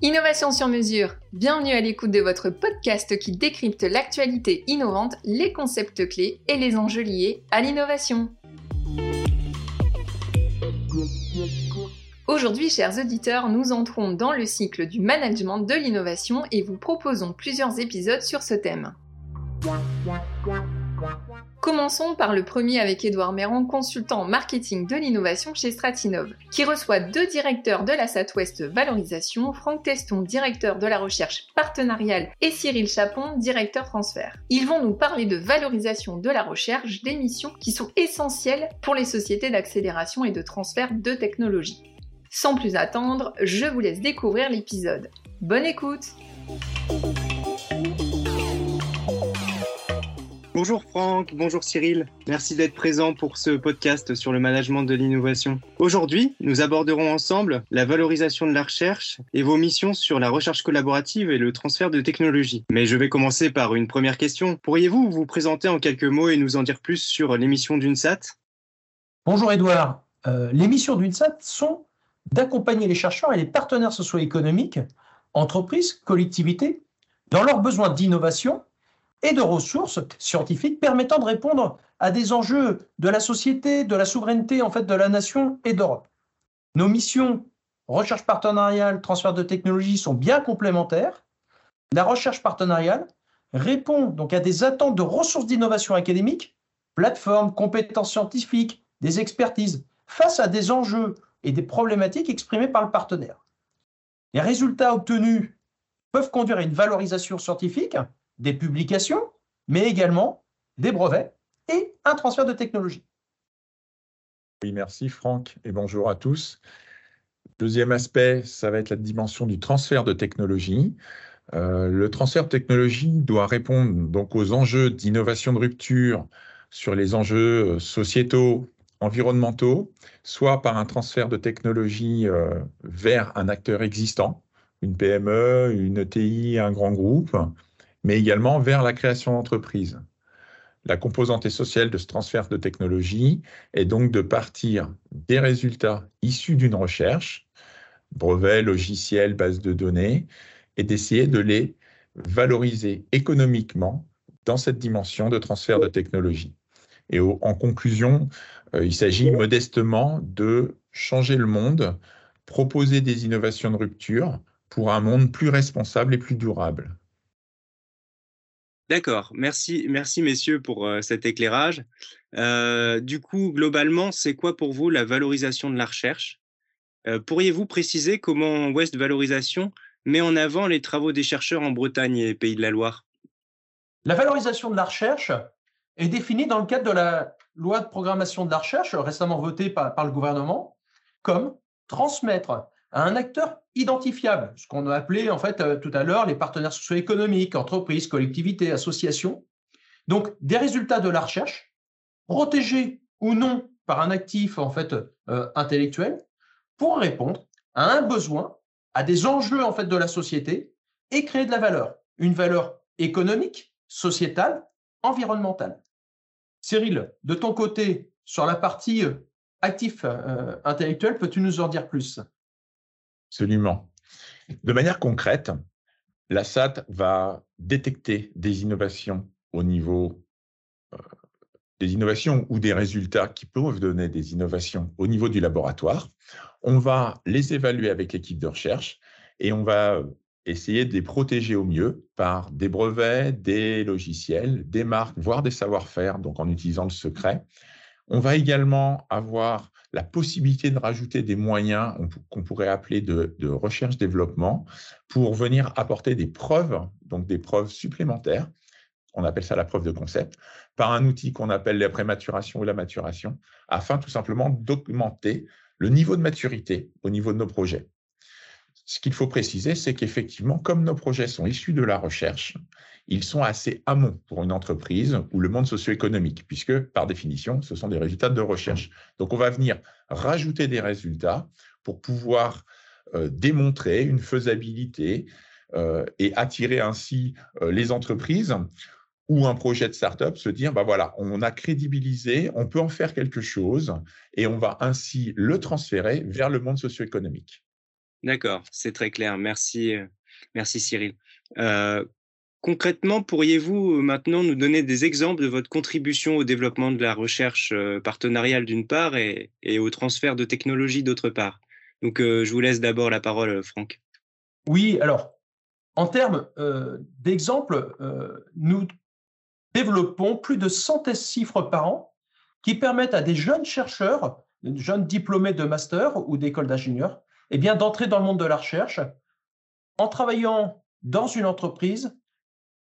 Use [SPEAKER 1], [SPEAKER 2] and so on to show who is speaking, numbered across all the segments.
[SPEAKER 1] Innovation sur mesure, bienvenue à l'écoute de votre podcast qui décrypte l'actualité innovante, les concepts clés et les enjeux liés à l'innovation. Aujourd'hui, chers auditeurs, nous entrons dans le cycle du management de l'innovation et vous proposons plusieurs épisodes sur ce thème. Commençons par le premier avec Édouard Méran, consultant marketing de l'innovation chez Stratinov, qui reçoit deux directeurs de la Southwest Valorisation, Franck Teston, directeur de la recherche partenariale, et Cyril Chapon, directeur transfert. Ils vont nous parler de valorisation de la recherche, des missions qui sont essentielles pour les sociétés d'accélération et de transfert de technologie. Sans plus attendre, je vous laisse découvrir l'épisode. Bonne écoute
[SPEAKER 2] Bonjour Franck, bonjour Cyril. Merci d'être présent pour ce podcast sur le management de l'innovation. Aujourd'hui, nous aborderons ensemble la valorisation de la recherche et vos missions sur la recherche collaborative et le transfert de technologies. Mais je vais commencer par une première question. Pourriez-vous vous présenter en quelques mots et nous en dire plus sur les missions d'UNSAT?
[SPEAKER 3] Bonjour Edouard. Euh, les missions d'UNSAT sont d'accompagner les chercheurs et les partenaires socio-économiques, entreprises, collectivités, dans leurs besoins d'innovation et de ressources scientifiques permettant de répondre à des enjeux de la société, de la souveraineté en fait de la nation et d'Europe. Nos missions recherche partenariale, transfert de technologies sont bien complémentaires. La recherche partenariale répond donc à des attentes de ressources d'innovation académique, plateformes, compétences scientifiques, des expertises, face à des enjeux et des problématiques exprimées par le partenaire. Les résultats obtenus peuvent conduire à une valorisation scientifique, des publications, mais également des brevets et un transfert de technologie.
[SPEAKER 4] Oui, merci Franck et bonjour à tous. Deuxième aspect, ça va être la dimension du transfert de technologie. Euh, le transfert de technologie doit répondre donc aux enjeux d'innovation de rupture sur les enjeux euh, sociétaux, environnementaux, soit par un transfert de technologie euh, vers un acteur existant, une PME, une ETI, un grand groupe, mais également vers la création d'entreprises. La composante essentielle de ce transfert de technologie est donc de partir des résultats issus d'une recherche, brevets, logiciels, bases de données, et d'essayer de les valoriser économiquement dans cette dimension de transfert de technologie. Et en conclusion, euh, il s'agit modestement de changer le monde, proposer des innovations de rupture pour un monde plus responsable et plus durable.
[SPEAKER 2] D'accord, merci, messieurs pour euh, cet éclairage. Euh, du coup, globalement, c'est quoi pour vous la valorisation de la recherche? Euh, Pourriez-vous préciser comment West Valorisation met en avant les travaux des chercheurs en Bretagne et Pays de la Loire?
[SPEAKER 3] La valorisation de la recherche est définie dans le cadre de la loi de programmation de la recherche récemment votée par le gouvernement comme transmettre à un acteur identifiable, ce qu'on a appelé en fait euh, tout à l'heure les partenaires socio-économiques, entreprises, collectivités, associations. Donc des résultats de la recherche, protégés ou non par un actif en fait euh, intellectuel, pour répondre à un besoin, à des enjeux en fait de la société et créer de la valeur, une valeur économique, sociétale, environnementale. Cyril, de ton côté, sur la partie euh, actif intellectuel, peux-tu nous en dire plus?
[SPEAKER 4] Absolument. De manière concrète, la SAT va détecter des innovations au niveau euh, des innovations ou des résultats qui peuvent donner des innovations au niveau du laboratoire. On va les évaluer avec l'équipe de recherche et on va essayer de les protéger au mieux par des brevets, des logiciels, des marques, voire des savoir-faire, donc en utilisant le secret. On va également avoir la possibilité de rajouter des moyens qu'on pourrait appeler de, recherche-développement pour venir apporter des preuves, donc des preuves supplémentaires, on appelle ça la preuve de concept, par un outil qu'on appelle la prématuration ou la maturation, afin tout simplement d'augmenter le niveau de maturité au niveau de nos projets. Ce qu'il faut préciser, c'est qu'effectivement, comme nos projets sont issus de la recherche, ils sont assez amont pour une entreprise ou le monde socio-économique, puisque par définition, ce sont des résultats de recherche. Donc, on va venir rajouter des résultats pour pouvoir euh, démontrer une faisabilité euh, et attirer ainsi euh, les entreprises ou un projet de start-up, se dire, bah voilà, on a crédibilisé, on peut en faire quelque chose et on va ainsi le transférer vers le monde socio-économique.
[SPEAKER 2] D'accord, c'est très clair. Merci, merci Cyril. concrètement, pourriez-vous maintenant nous donner des exemples de votre contribution au développement de la recherche partenariale d'une part et, au transfert de technologies d'autre part? Donc, je vous laisse d'abord la parole, Franck.
[SPEAKER 3] Oui, alors, en termes d'exemples, nous développons plus de 100 tests chiffres par an qui permettent à des jeunes chercheurs, jeunes diplômés de master ou d'école d'ingénieurs, eh bien, d'entrer dans le monde de la recherche en travaillant dans une entreprise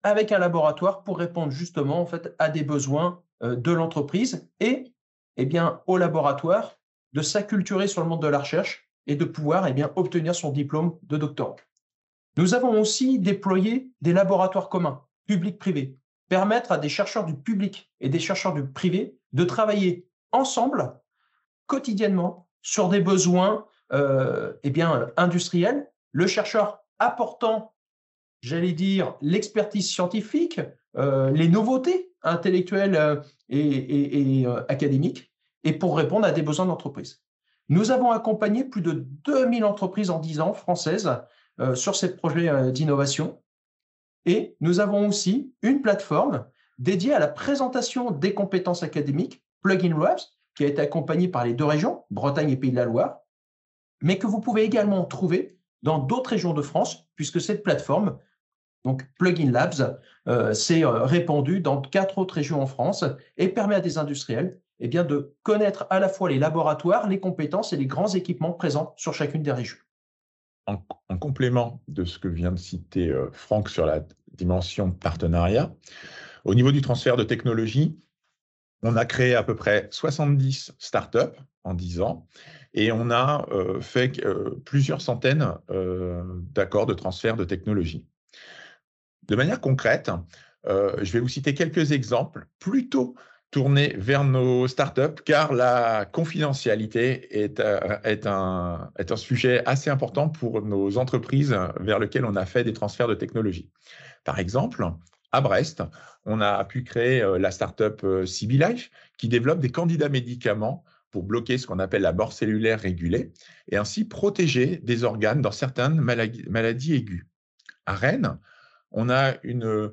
[SPEAKER 3] avec un laboratoire pour répondre justement en fait à des besoins euh, de l'entreprise et eh bien au laboratoire de s'acculturer sur le monde de la recherche et de pouvoir eh bien obtenir son diplôme de doctorant. Nous avons aussi déployé des laboratoires communs, public-privé, permettre à des chercheurs du public et des chercheurs du privé de travailler ensemble quotidiennement sur des besoins eh bien, industriels, le chercheur apportant, j'allais dire, l'expertise scientifique, euh, les nouveautés intellectuelles euh, et, académiques, et pour répondre à des besoins d'entreprise. Nous avons accompagné plus de 2000 entreprises en 10 ans françaises sur ces projets d'innovation. Et nous avons aussi une plateforme dédiée à la présentation des compétences académiques, Plugin Labs, qui a été accompagnée par les deux régions, Bretagne et Pays de la Loire, mais que vous pouvez également trouver dans d'autres régions de France, puisque cette plateforme, donc Plugin Labs, euh, s'est euh, répandue dans quatre autres régions en France et permet à des industriels eh bien, de connaître à la fois les laboratoires, les compétences et les grands équipements présents sur chacune des régions.
[SPEAKER 4] En, complément de ce que vient de citer euh, Franck sur la dimension partenariat, au niveau du transfert de technologie, on a créé à peu près 70 startups en 10 ans et on a euh, fait euh, plusieurs centaines euh, d'accords de transfert de technologie. De manière concrète, je vais vous citer quelques exemples plutôt tournés vers nos startups car la confidentialité est, un sujet assez important pour nos entreprises vers lesquelles on a fait des transferts de technologie. Par exemple, à Brest, on a pu créer la startup CB Life qui développe des candidats médicaments pour bloquer ce qu'on appelle la mort cellulaire régulée et ainsi protéger des organes dans certaines maladies, aiguës. À Rennes, on a une,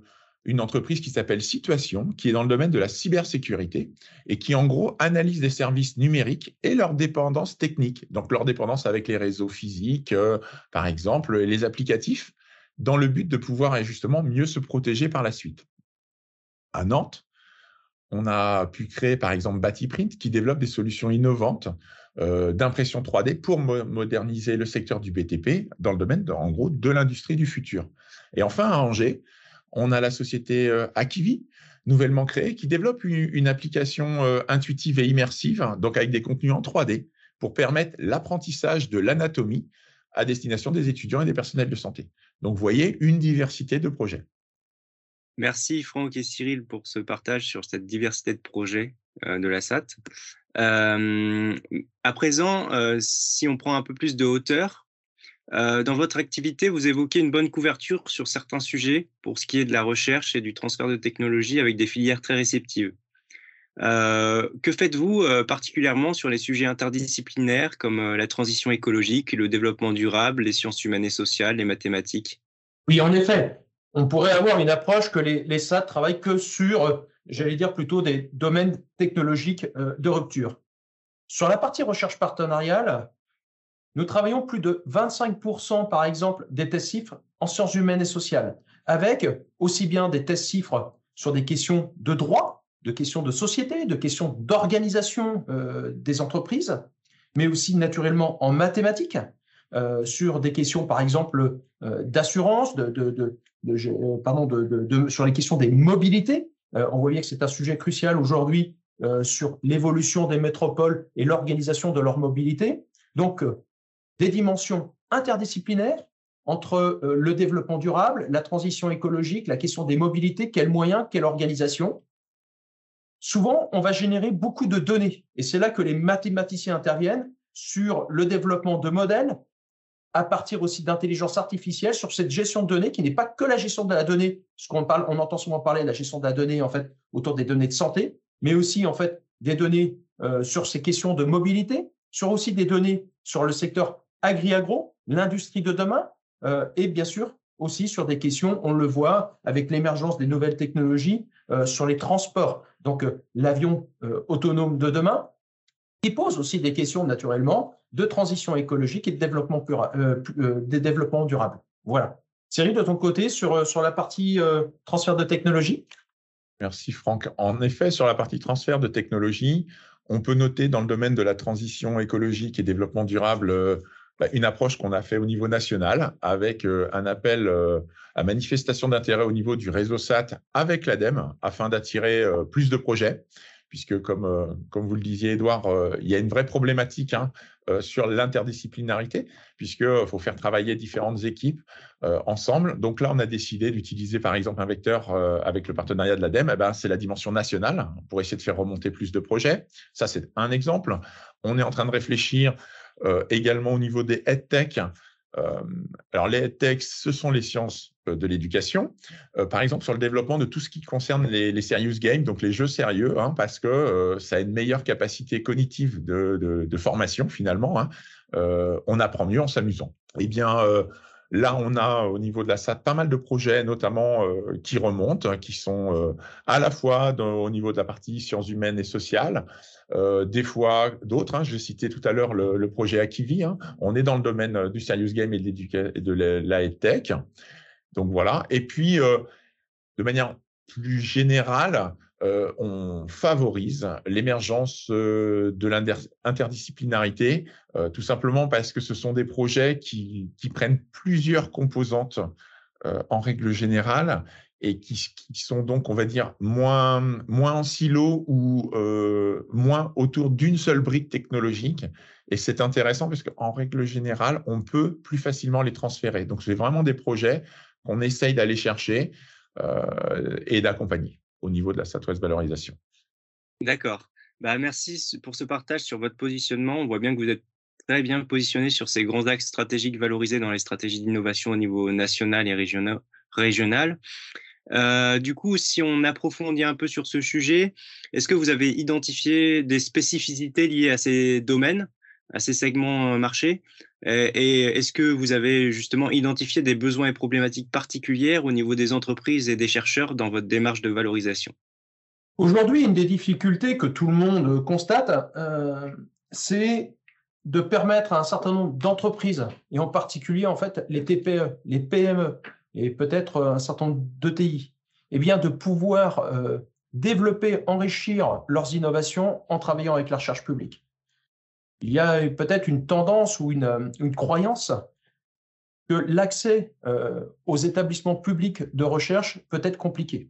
[SPEAKER 4] entreprise qui s'appelle Situation, qui est dans le domaine de la cybersécurité et qui, en gros, analyse des services numériques et leur dépendance technique, donc leur dépendance avec les réseaux physiques, euh, par exemple, les applicatifs, dans le but de pouvoir justement mieux se protéger par la suite. À Nantes, on a pu créer par exemple Batiprint qui développe des solutions innovantes euh, d'impression 3D pour moderniser le secteur du BTP dans le domaine, en gros, de l'industrie du futur. Et enfin, à Angers, on a la société euh, Akivi, nouvellement créée, qui développe une, application euh, intuitive et immersive, donc avec des contenus en 3D, pour permettre l'apprentissage de l'anatomie à destination des étudiants et des personnels de santé. Donc, vous voyez, une diversité de projets.
[SPEAKER 2] Merci Franck et Cyril pour ce partage sur cette diversité de projets euh, de la SAT. Euh, à présent, euh, si on prend un peu plus de hauteur, dans votre activité, vous évoquez une bonne couverture sur certains sujets pour ce qui est de la recherche et du transfert de technologie avec des filières très réceptives. que faites-vous particulièrement sur les sujets interdisciplinaires comme la transition écologique, le développement durable, les sciences humaines et sociales, les mathématiques?
[SPEAKER 3] Oui, en effet on pourrait avoir une approche que les, les SAT travaillent que sur, j'allais dire plutôt des domaines technologiques euh, de rupture. Sur la partie recherche partenariale, nous travaillons plus de 25%, par exemple, des tests chiffres en sciences humaines et sociales, avec aussi bien des tests chiffres sur des questions de droit, de questions de société, de questions d'organisation euh, des entreprises, mais aussi naturellement en mathématiques, euh, sur des questions, par exemple, d'assurance, pardon, sur les questions des mobilités. Euh, on voit bien que c'est un sujet crucial aujourd'hui euh, sur l'évolution des métropoles et l'organisation de leur mobilité. Donc, des dimensions interdisciplinaires entre le développement durable, la transition écologique, la question des mobilités, quels moyens, quelle organisation. Souvent, on va générer beaucoup de données et c'est là que les mathématiciens interviennent sur le développement de modèles à partir aussi d'intelligence artificielle sur cette gestion de données qui n'est pas que la gestion de la donnée, ce qu'on parle, on entend souvent parler de la gestion de la donnée en fait autour des données de santé, mais aussi des données euh, sur ces questions de mobilité, sur aussi des données sur le secteur agri-agro, l'industrie de demain, et bien sûr aussi sur des questions, on le voit avec l'émergence des nouvelles technologies sur les transports. Donc l'avion autonome de demain, qui pose aussi des questions naturellement de transition écologique et de développement, des développements durables. Voilà. Thierry, de ton côté, sur, sur la partie transfert de technologie?
[SPEAKER 4] Merci Franck. En effet, sur la partie transfert de technologie, on peut noter dans le domaine de la transition écologique et développement durable euh, bah, une approche qu'on a fait au niveau national avec euh, un appel euh, à manifestation d'intérêt au niveau du réseau SAT avec l'ADEME afin d'attirer plus de projets puisque comme, comme vous le disiez, Edouard, il y a une vraie problématique hein, sur l'interdisciplinarité, puisqu'il faut faire travailler différentes équipes ensemble. Donc là, on a décidé d'utiliser par exemple un vecteur avec le partenariat de l'ADEME, eh ben, c'est la dimension nationale pour essayer de faire remonter plus de projets. Ça, c'est un exemple. On est en train de réfléchir également au niveau des euh, alors, les EdTech, ce sont les sciences euh, de l'éducation. Euh, par exemple, sur le développement de tout ce qui concerne les, serious games, donc les jeux sérieux, hein, parce que ça a une meilleure capacité cognitive de, formation finalement. Hein. on apprend mieux en s'amusant. Eh bien, Là, on a au niveau de la SAT pas mal de projets, notamment qui remontent, qui sont à la fois au niveau de la partie sciences humaines et sociales, euh, des fois d'autres. Hein, je citais tout à l'heure le, projet Akivi. Hein. On est dans le domaine euh, du serious game et de, de la tech. Donc voilà. Et puis, euh, de manière plus générale, on favorise l'émergence de l'interdisciplinarité, tout simplement parce que ce sont des projets qui prennent plusieurs composantes en règle générale et qui, sont donc, on va dire, moins, moins en silo ou euh, moins autour d'une seule brique technologique. Et c'est intéressant parce qu'en règle générale, on peut plus facilement les transférer. Donc, c'est vraiment des projets qu'on essaye d'aller chercher euh, et d'accompagner au niveau de la Southwest Valorisation.
[SPEAKER 2] D'accord. Bah, merci pour ce partage sur votre positionnement. On voit bien que vous êtes très bien positionné sur ces grands axes stratégiques valorisés dans les stratégies d'innovation au niveau national et régional. Euh, du coup, si on approfondit un peu sur ce sujet, est-ce que vous avez identifié des spécificités liées à ces domaines, à ces segments euh, marchés? Et est-ce que vous avez justement identifié des besoins et problématiques particulières au niveau des entreprises et des chercheurs dans votre démarche de valorisation?
[SPEAKER 3] Aujourd'hui, une des difficultés que tout le monde constate, euh, c'est de permettre à un certain nombre d'entreprises, et en particulier en fait les TPE, les PME, et peut-être un certain nombre d'ETI, eh de pouvoir euh, développer, enrichir leurs innovations en travaillant avec la recherche publique. Il y a peut-être une tendance ou une, une croyance que l'accès euh, aux établissements publics de recherche peut être compliqué.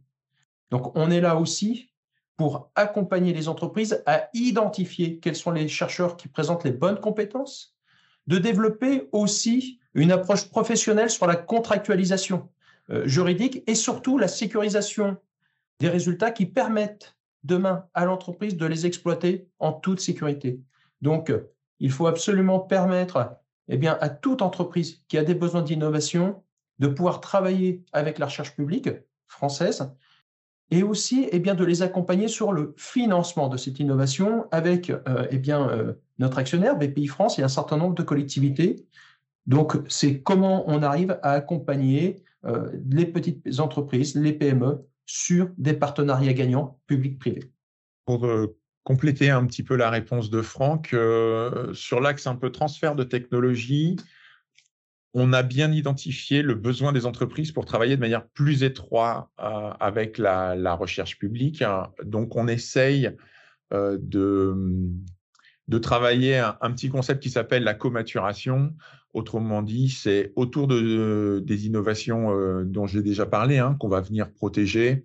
[SPEAKER 3] Donc on est là aussi pour accompagner les entreprises à identifier quels sont les chercheurs qui présentent les bonnes compétences, de développer aussi une approche professionnelle sur la contractualisation euh, juridique et surtout la sécurisation des résultats qui permettent demain à l'entreprise de les exploiter en toute sécurité. Donc, euh, il faut absolument permettre eh bien, à toute entreprise qui a des besoins d'innovation de pouvoir travailler avec la recherche publique française et aussi eh bien, de les accompagner sur le financement de cette innovation avec euh, eh bien, notre actionnaire BPI France et un certain nombre de collectivités donc, c'est comment on arrive à accompagner euh, les petites entreprises, les PME, sur des partenariats gagnants publics-privés.
[SPEAKER 4] Pour euh, compléter un petit peu la réponse de Franck, euh, sur l'axe un peu transfert de technologie, on a bien identifié le besoin des entreprises pour travailler de manière plus étroite avec la, recherche publique. Donc, on essaye de, de travailler un, petit concept qui s'appelle la comaturation. Autrement dit, c'est autour de, des innovations euh, dont j'ai déjà parlé, hein, qu'on va venir protéger.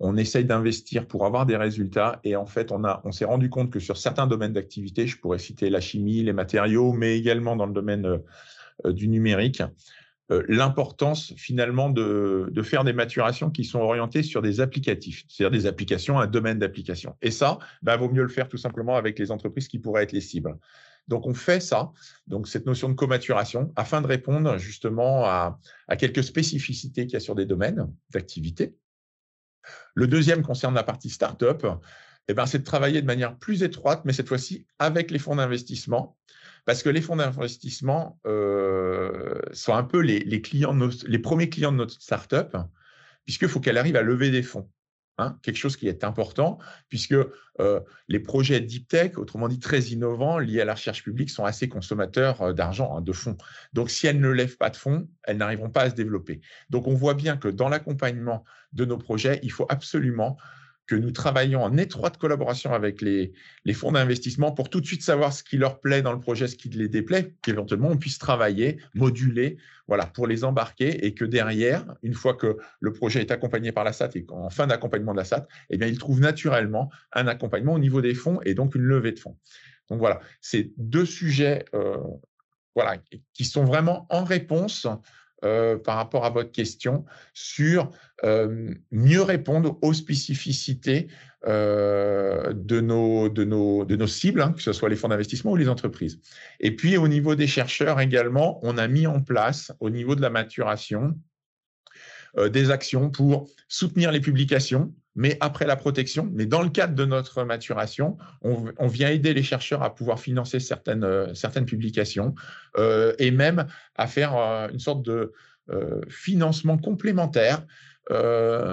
[SPEAKER 4] On essaye d'investir pour avoir des résultats et en fait, on, a, on s'est rendu compte que sur certains domaines d'activité, je pourrais citer la chimie, les matériaux, mais également dans le domaine euh, du numérique, euh, l'importance finalement de, de, faire des maturations qui sont orientées sur des applicatifs, c'est-à-dire des applications, un domaine d'application. Et ça, bah, vaut mieux le faire tout simplement avec les entreprises qui pourraient être les cibles. Donc, on fait ça, donc cette notion de comaturation, afin de répondre justement à, quelques spécificités qu'il y a sur des domaines d'activité. Le deuxième concerne la partie startup. Eh ben, c'est de travailler de manière plus étroite, mais cette fois-ci avec les fonds d'investissement. parce que les fonds d'investissement euh, sont un peu les, les premiers clients de notre startup, puisqu'il faut qu'elle arrive à lever des fonds. Hein, quelque chose qui est important, puisque euh, les projets deep tech, autrement dit très innovants, liés à la recherche publique, sont assez consommateurs euh, d'argent, hein, de fonds. Donc, si elles ne lèvent pas de fonds, elles n'arriveront pas à se développer. Donc, on voit bien que dans l'accompagnement de nos projets, il faut absolument que nous travaillons en étroite collaboration avec les, fonds d'investissement pour tout de suite savoir ce qui leur plaît dans le projet, ce qui les déplaît, qu'éventuellement on puisse travailler, moduler, voilà, pour les embarquer et que derrière, une fois que le projet est accompagné par la SAT et qu'en fin d'accompagnement de la SAT, eh bien, ils trouvent naturellement un accompagnement au niveau des fonds et donc une levée de fonds. Donc voilà, c'est deux sujets euh, voilà, qui sont vraiment en réponse euh, par rapport à votre question sur euh, mieux répondre aux spécificités euh, de, nos, de, cibles, hein, que ce soit les fonds d'investissement ou les entreprises. Et puis au niveau des chercheurs également, on a mis en place au niveau de la maturation des actions pour soutenir les publications, mais après la protection. Mais dans le cadre de notre maturation, on, vient aider les chercheurs à pouvoir financer certaines, euh, certaines publications euh, et même à faire euh, une sorte de financement complémentaire.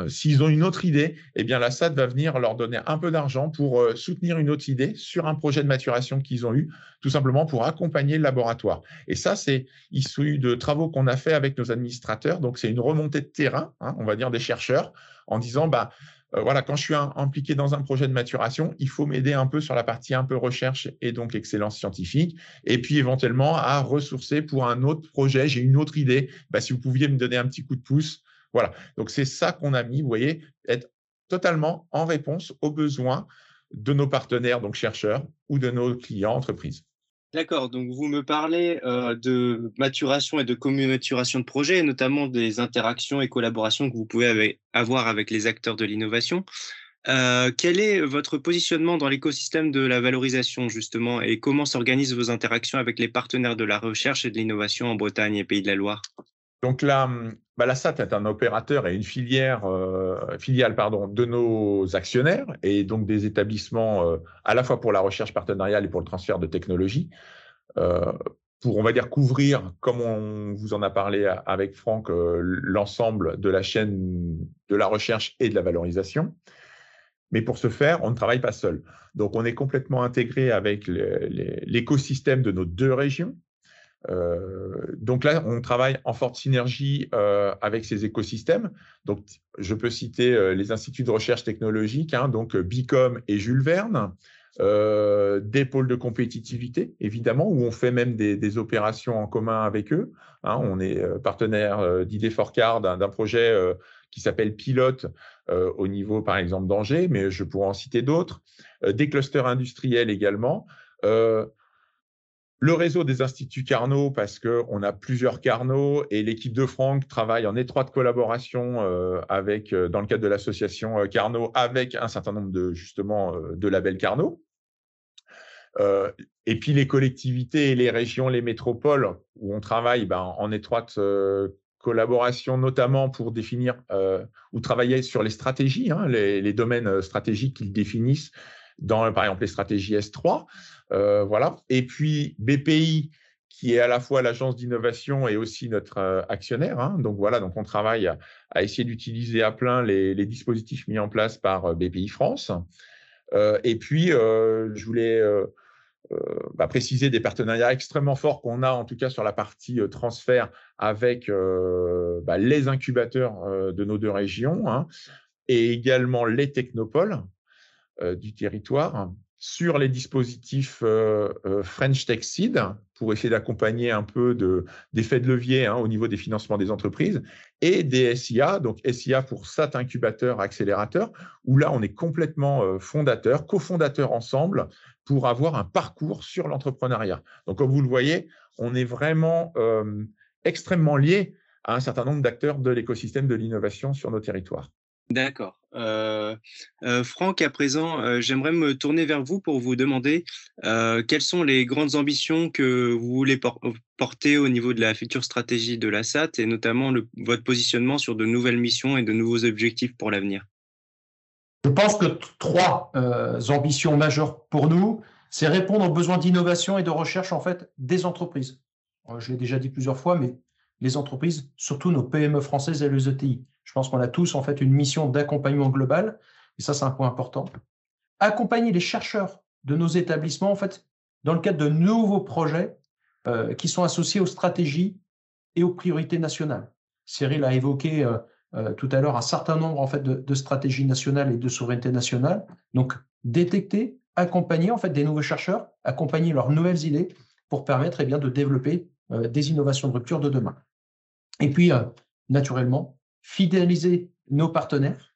[SPEAKER 4] S'ils ont une autre idée, eh bien la SAD va venir leur donner un peu d'argent pour soutenir une autre idée sur un projet de maturation qu'ils ont eu, tout simplement pour accompagner le laboratoire. Et ça, c'est issu de travaux qu'on a fait avec nos administrateurs. Donc, c'est une remontée de terrain, hein, on va dire, des chercheurs, en disant, bah, euh, voilà, quand je suis impliqué dans un projet de maturation, il faut m'aider un peu sur la partie un peu recherche et donc excellence scientifique, et puis éventuellement à ressourcer pour un autre projet. J'ai une autre idée. Bah, si vous pouviez me donner un petit coup de pouce, voilà. Donc c'est ça qu'on a mis, vous voyez, être totalement en réponse aux besoins de nos partenaires, donc chercheurs, ou de nos clients entreprises.
[SPEAKER 2] D'accord, donc vous me parlez euh, de maturation et de communauturation de projets, notamment des interactions et collaborations que vous pouvez avoir avec les acteurs de l'innovation. Euh, quel est votre positionnement dans l'écosystème de la valorisation, justement, et comment s'organisent vos interactions avec les partenaires de la recherche et de l'innovation en Bretagne et Pays de la Loire?
[SPEAKER 4] Bah, la SAT est un opérateur et une filière, euh, filiale pardon, de nos actionnaires et donc des établissements euh, à la fois pour la recherche partenariale et pour le transfert de technologie. Euh, pour, on va dire, couvrir, comme on vous en a parlé avec Franck, l'ensemble de la chaîne de la recherche et de la valorisation. Mais pour ce faire, on ne travaille pas seul. Donc, on est complètement intégré avec l'écosystème de nos deux régions, euh, donc là, on travaille en forte synergie euh, avec ces écosystèmes. Donc, je peux citer euh, les instituts de recherche technologique, hein, donc Bicom et Jules Verne, des pôles de compétitivité, évidemment, où on fait même des, opérations en commun avec eux. Hein. on est partenaire d'Idée Forecard d'un projet qui s'appelle Pilote au niveau, par exemple, d'Angers, mais je pourrais en citer d'autres. des clusters industriels également le réseau des instituts Carnot, parce qu'on a plusieurs Carnot et l'équipe de Franck travaille en étroite collaboration euh, avec, euh, dans le cadre de l'association euh, Carnot avec un certain nombre de, justement, de labels Carnot. et puis les collectivités les régions, les métropoles, où on travaille ben, en étroite collaboration, notamment pour définir ou travailler sur les stratégies, hein, les, domaines stratégiques qu'ils définissent dans, par exemple, les stratégies S3. Euh, voilà. Et puis BPI, qui est à la fois l'agence d'innovation et aussi notre euh, actionnaire. Hein. Donc voilà, donc on travaille à, essayer d'utiliser à plein les, dispositifs mis en place par euh, BPI France. et puis, je voulais bah, préciser des partenariats extrêmement forts qu'on a, en tout cas sur la partie transfert avec bah, les incubateurs de nos deux régions hein, et également les technopoles du territoire sur les dispositifs euh, euh, French Tech Seed pour essayer d'accompagner un peu de, d'effet de levier hein, au niveau des financements des entreprises et des SIA, donc SIA pour SAT incubateur accélérateur, où là on est complètement euh, fondateur, cofondateur ensemble pour avoir un parcours sur l'entrepreneuriat. Donc comme vous le voyez, on est vraiment extrêmement lié à un certain nombre d'acteurs de l'écosystème de l'innovation sur nos territoires.
[SPEAKER 2] D'accord. Euh, euh, Franck, à présent, euh, j'aimerais me tourner vers vous pour vous demander quelles sont les grandes ambitions que vous voulez porter au niveau de la future stratégie de la SAT et notamment votre positionnement sur de nouvelles missions et de nouveaux objectifs pour l'avenir?
[SPEAKER 3] Je pense que trois ambitions majeures pour nous, c'est répondre aux besoins d'innovation et de recherche en fait des entreprises. Je l'ai déjà dit plusieurs fois, mais les entreprises, surtout nos PME françaises et les ETI. Je pense qu'on a tous en fait une mission d'accompagnement global, et ça c'est un point important. Accompagner les chercheurs de nos établissements en fait dans le cadre de nouveaux projets euh, qui sont associés aux stratégies et aux priorités nationales. Cyril a évoqué euh, euh, tout à l'heure un certain nombre en fait de, stratégies nationales et de souveraineté nationale. Donc détecter, accompagner en fait des nouveaux chercheurs, accompagner leurs nouvelles idées pour permettre eh bien de développer des innovations de rupture de demain. Et puis naturellement fidéliser nos partenaires.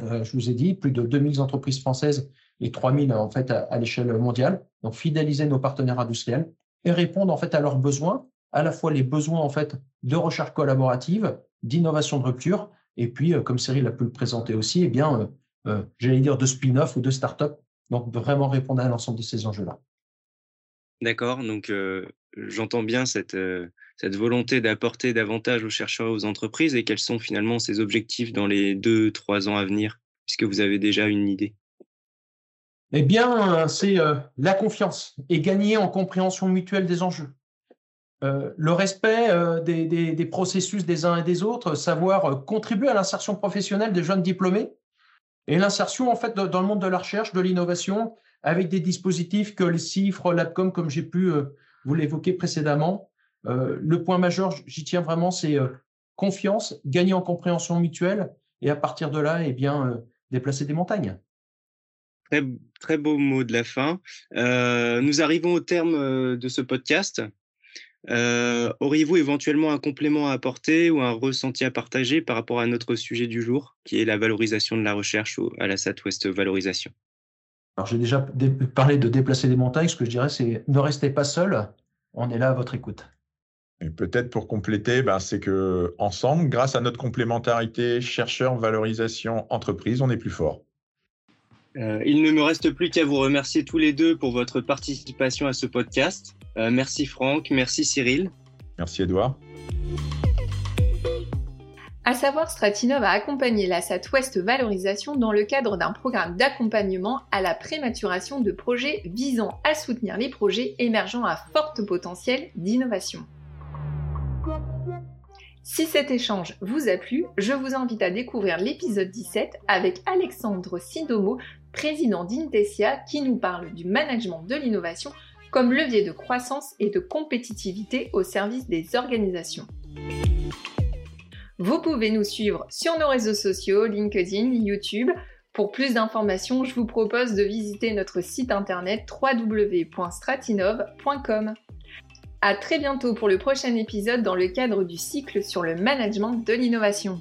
[SPEAKER 3] je vous ai dit plus de 2000 entreprises françaises et 3000 en fait à, l'échelle mondiale. Donc fidéliser nos partenaires industriels et répondre en fait à leurs besoins, à la fois les besoins en fait de recherche collaborative, d'innovation de rupture, et puis euh, comme Cyril a pu le présenter aussi, eh bien, euh, euh, j'allais dire de spin-off ou de start-up. Donc vraiment répondre à l'ensemble de ces enjeux-là.
[SPEAKER 2] D'accord, donc j'entends bien cette, cette volonté d'apporter davantage aux chercheurs et aux entreprises et quels sont finalement ces objectifs dans les deux, trois ans à venir, puisque vous avez déjà une idée?
[SPEAKER 3] Eh bien, c'est euh, la confiance et gagner en compréhension mutuelle des enjeux. Euh, le respect euh, des, processus des uns et des autres, savoir contribuer à l'insertion professionnelle des jeunes diplômés et l'insertion en fait dans le monde de la recherche, de l'innovation, avec des dispositifs que les CIFRE, l'APCOM, comme j'ai pu vous l'évoquer précédemment. le point majeur, j'y tiens vraiment, c'est confiance, gagner en compréhension mutuelle et à partir de là, eh bien, déplacer des montagnes.
[SPEAKER 2] Très, très beau mot de la fin. Euh, nous arrivons au terme euh, de ce podcast. Euh, auriez-vous éventuellement un complément à apporter ou un ressenti à partager par rapport à notre sujet du jour, qui est la valorisation de la recherche à la Southwest Valorisation?
[SPEAKER 3] Alors j'ai déjà parlé de déplacer des montagnes. Ce que je dirais, c'est ne restez pas seul. On est là à votre écoute.
[SPEAKER 4] Et peut-être pour compléter, ben, c'est que ensemble, grâce à notre complémentarité chercheur, valorisation, entreprise, on est plus fort.
[SPEAKER 2] Euh, il ne me reste plus qu'à vous remercier tous les deux pour votre participation à ce podcast. Euh, merci Franck, merci Cyril.
[SPEAKER 4] Merci Edouard.
[SPEAKER 1] À savoir, Stratinov a accompagné la Southwest Valorisation dans le cadre d'un programme d'accompagnement à la prématuration de projets visant à soutenir les projets émergeant à fort potentiel d'innovation. Si cet échange vous a plu, je vous invite à découvrir l'épisode 17 avec Alexandre Sidomo, président d'Intesia, qui nous parle du management de l'innovation comme levier de croissance et de compétitivité au service des organisations. Vous pouvez nous suivre sur nos réseaux sociaux, LinkedIn, YouTube. Pour plus d'informations, je vous propose de visiter notre site internet www.stratinov.com. À très bientôt pour le prochain épisode dans le cadre du cycle sur le management de l'innovation.